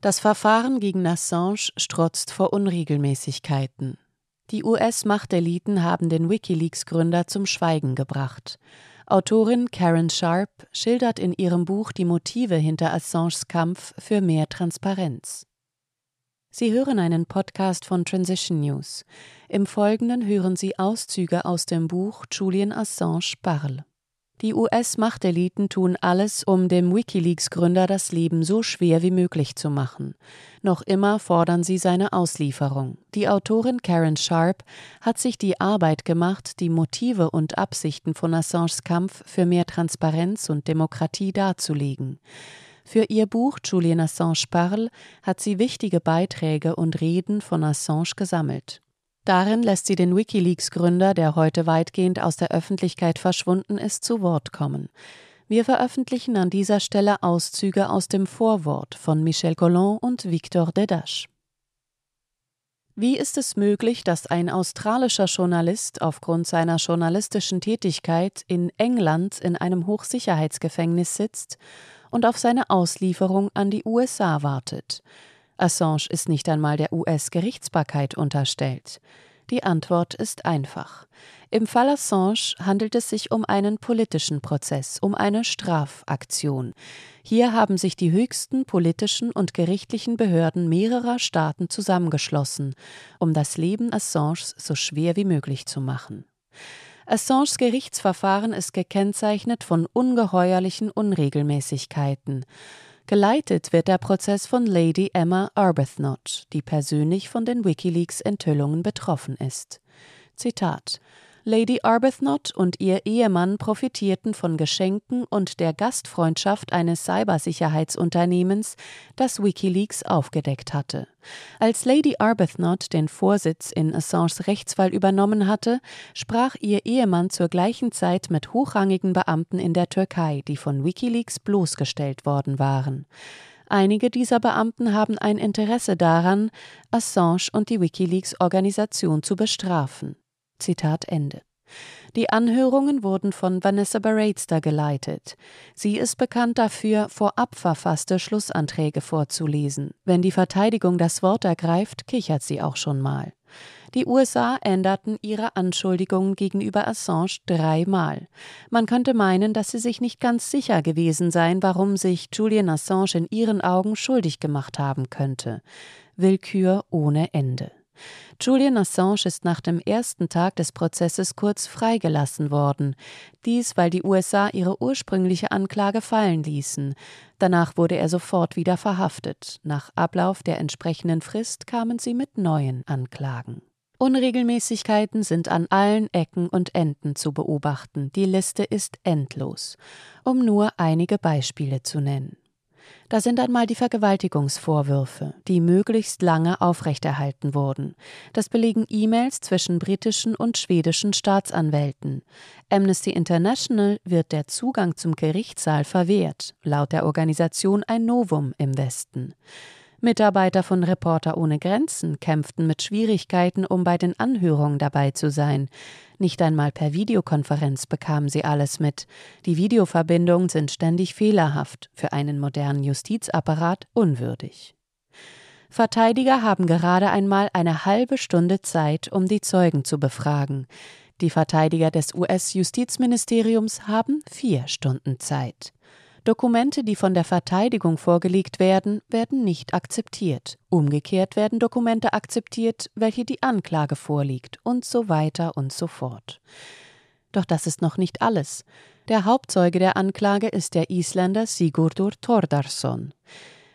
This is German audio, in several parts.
Das Verfahren gegen Assange strotzt vor Unregelmäßigkeiten. Die US-Machteliten haben den Wikileaks-Gründer zum Schweigen gebracht. Autorin Karen Sharp schildert in ihrem Buch die Motive hinter Assanges Kampf für mehr Transparenz. Sie hören einen Podcast von Transition News. Im Folgenden hören Sie Auszüge aus dem Buch Julian Assange Parle. Die US-Machteliten tun alles, um dem Wikileaks-Gründer das Leben so schwer wie möglich zu machen. Noch immer fordern sie seine Auslieferung. Die Autorin Karen Sharp hat sich die Arbeit gemacht, die Motive und Absichten von Assanges Kampf für mehr Transparenz und Demokratie darzulegen. Für ihr Buch Julian Assange Parle hat sie wichtige Beiträge und Reden von Assange gesammelt. Darin lässt sie den Wikileaks-Gründer, der heute weitgehend aus der Öffentlichkeit verschwunden ist, zu Wort kommen. Wir veröffentlichen an dieser Stelle Auszüge aus dem Vorwort von Michel Collin und Victor Dedache. Wie ist es möglich, dass ein australischer Journalist aufgrund seiner journalistischen Tätigkeit in England in einem Hochsicherheitsgefängnis sitzt und auf seine Auslieferung an die USA wartet? Assange ist nicht einmal der US-Gerichtsbarkeit unterstellt. Die Antwort ist einfach. Im Fall Assange handelt es sich um einen politischen Prozess, um eine Strafaktion. Hier haben sich die höchsten politischen und gerichtlichen Behörden mehrerer Staaten zusammengeschlossen, um das Leben Assanges so schwer wie möglich zu machen. Assanges Gerichtsverfahren ist gekennzeichnet von ungeheuerlichen Unregelmäßigkeiten. Geleitet wird der Prozess von Lady Emma Arbuthnot, die persönlich von den WikiLeaks-Enthüllungen betroffen ist. Zitat Lady Arbuthnot und ihr Ehemann profitierten von Geschenken und der Gastfreundschaft eines Cybersicherheitsunternehmens, das Wikileaks aufgedeckt hatte. Als Lady Arbuthnot den Vorsitz in Assanges Rechtsfall übernommen hatte, sprach ihr Ehemann zur gleichen Zeit mit hochrangigen Beamten in der Türkei, die von Wikileaks bloßgestellt worden waren. Einige dieser Beamten haben ein Interesse daran, Assange und die Wikileaks-Organisation zu bestrafen. Zitat Ende. Die Anhörungen wurden von Vanessa Baratster geleitet. Sie ist bekannt dafür, vorab verfasste Schlussanträge vorzulesen. Wenn die Verteidigung das Wort ergreift, kichert sie auch schon mal. Die USA änderten ihre Anschuldigungen gegenüber Assange dreimal. Man könnte meinen, dass sie sich nicht ganz sicher gewesen seien, warum sich Julian Assange in ihren Augen schuldig gemacht haben könnte. Willkür ohne Ende. Julian Assange ist nach dem ersten Tag des Prozesses kurz freigelassen worden. Dies, weil die USA ihre ursprüngliche Anklage fallen ließen. Danach wurde er sofort wieder verhaftet. Nach Ablauf der entsprechenden Frist kamen sie mit neuen Anklagen. Unregelmäßigkeiten sind an allen Ecken und Enden zu beobachten. Die Liste ist endlos. Um nur einige Beispiele zu nennen. Da sind einmal die Vergewaltigungsvorwürfe, die möglichst lange aufrechterhalten wurden. Das belegen E-Mails zwischen britischen und schwedischen Staatsanwälten. Amnesty International wird der Zugang zum Gerichtssaal verwehrt, laut der Organisation ein Novum im Westen. Mitarbeiter von Reporter ohne Grenzen kämpften mit Schwierigkeiten, um bei den Anhörungen dabei zu sein. Nicht einmal per Videokonferenz bekamen sie alles mit. Die Videoverbindungen sind ständig fehlerhaft, für einen modernen Justizapparat unwürdig. Verteidiger haben gerade einmal eine halbe Stunde Zeit, um die Zeugen zu befragen. Die Verteidiger des US-Justizministeriums haben vier Stunden Zeit. Dokumente, die von der Verteidigung vorgelegt werden, werden nicht akzeptiert. Umgekehrt werden Dokumente akzeptiert, welche die Anklage vorliegt, und so weiter und so fort. Doch das ist noch nicht alles. Der Hauptzeuge der Anklage ist der Isländer Sigurdur Thordarson.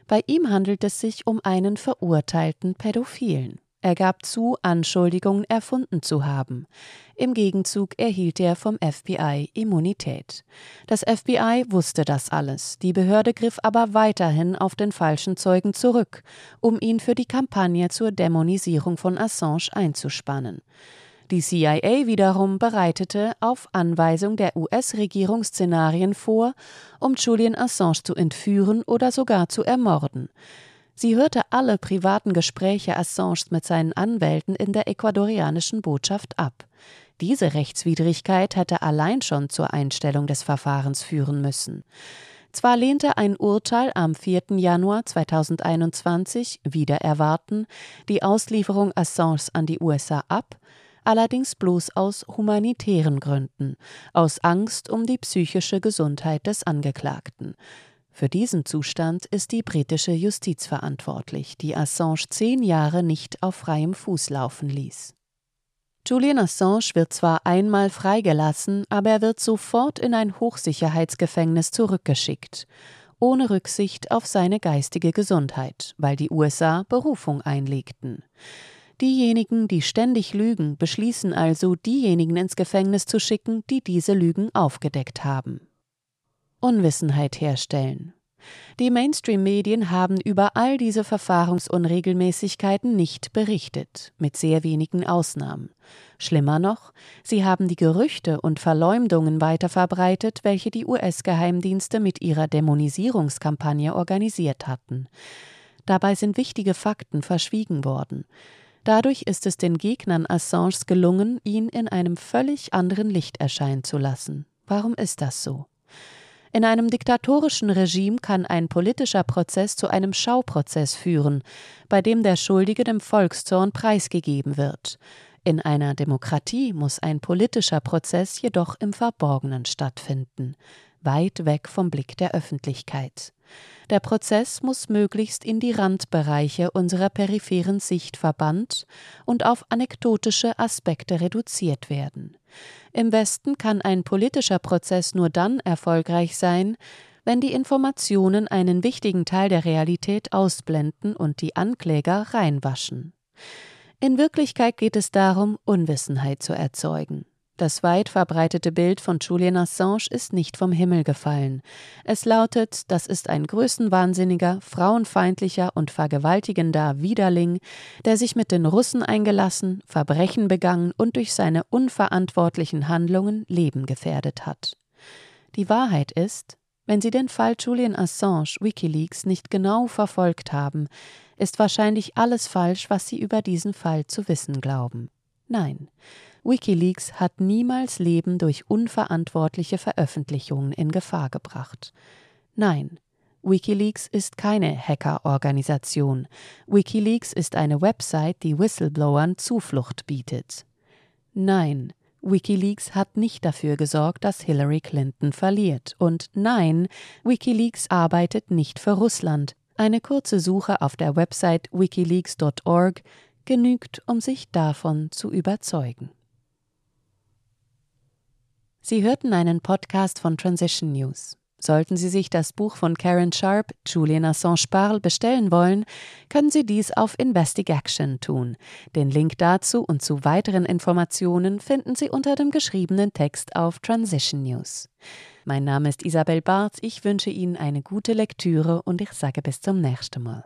Bei ihm handelt es sich um einen verurteilten Pädophilen. Er gab zu, Anschuldigungen erfunden zu haben. Im Gegenzug erhielt er vom FBI Immunität. Das FBI wusste das alles, die Behörde griff aber weiterhin auf den falschen Zeugen zurück, um ihn für die Kampagne zur Dämonisierung von Assange einzuspannen. Die CIA wiederum bereitete auf Anweisung der US-Regierung Szenarien vor, um Julian Assange zu entführen oder sogar zu ermorden. Sie hörte alle privaten Gespräche Assange mit seinen Anwälten in der ecuadorianischen Botschaft ab. Diese Rechtswidrigkeit hätte allein schon zur Einstellung des Verfahrens führen müssen. Zwar lehnte ein Urteil am 4. Januar 2021 wieder erwarten die Auslieferung Assange an die USA ab, allerdings bloß aus humanitären Gründen, aus Angst um die psychische Gesundheit des Angeklagten. Für diesen Zustand ist die britische Justiz verantwortlich, die Assange zehn Jahre nicht auf freiem Fuß laufen ließ. Julian Assange wird zwar einmal freigelassen, aber er wird sofort in ein Hochsicherheitsgefängnis zurückgeschickt, ohne Rücksicht auf seine geistige Gesundheit, weil die USA Berufung einlegten. Diejenigen, die ständig lügen, beschließen also, diejenigen ins Gefängnis zu schicken, die diese Lügen aufgedeckt haben. Unwissenheit herstellen. Die Mainstream-Medien haben über all diese Verfahrensunregelmäßigkeiten nicht berichtet, mit sehr wenigen Ausnahmen. Schlimmer noch, sie haben die Gerüchte und Verleumdungen weiterverbreitet, welche die US-Geheimdienste mit ihrer Dämonisierungskampagne organisiert hatten. Dabei sind wichtige Fakten verschwiegen worden. Dadurch ist es den Gegnern Assanges gelungen, ihn in einem völlig anderen Licht erscheinen zu lassen. Warum ist das so? In einem diktatorischen Regime kann ein politischer Prozess zu einem Schauprozess führen, bei dem der Schuldige dem Volkszorn preisgegeben wird. In einer Demokratie muss ein politischer Prozess jedoch im Verborgenen stattfinden, weit weg vom Blick der Öffentlichkeit. Der Prozess muss möglichst in die Randbereiche unserer peripheren Sicht verbannt und auf anekdotische Aspekte reduziert werden. Im Westen kann ein politischer Prozess nur dann erfolgreich sein, wenn die Informationen einen wichtigen Teil der Realität ausblenden und die Ankläger reinwaschen. In Wirklichkeit geht es darum, Unwissenheit zu erzeugen. Das weit verbreitete Bild von Julian Assange ist nicht vom Himmel gefallen. Es lautet, das ist ein größenwahnsinniger, frauenfeindlicher und vergewaltigender Widerling, der sich mit den Russen eingelassen, Verbrechen begangen und durch seine unverantwortlichen Handlungen Leben gefährdet hat. Die Wahrheit ist, wenn Sie den Fall Julian Assange Wikileaks nicht genau verfolgt haben, ist wahrscheinlich alles falsch, was Sie über diesen Fall zu wissen glauben. Nein, Wikileaks hat niemals Leben durch unverantwortliche Veröffentlichungen in Gefahr gebracht. Nein, Wikileaks ist keine Hackerorganisation. Wikileaks ist eine Website, die Whistleblowern Zuflucht bietet. Nein, Wikileaks hat nicht dafür gesorgt, dass Hillary Clinton verliert. Und nein, Wikileaks arbeitet nicht für Russland. Eine kurze Suche auf der Website wikileaks.org genügt, um sich davon zu überzeugen. Sie hörten einen Podcast von Transition News. Sollten Sie sich das Buch von Karen Sharp, Julian Assange Parle, bestellen wollen, können Sie dies auf Investigaction tun. Den Link dazu und zu weiteren Informationen finden Sie unter dem geschriebenen Text auf Transition News. Mein Name ist Isabel Barth, ich wünsche Ihnen eine gute Lektüre und ich sage bis zum nächsten Mal.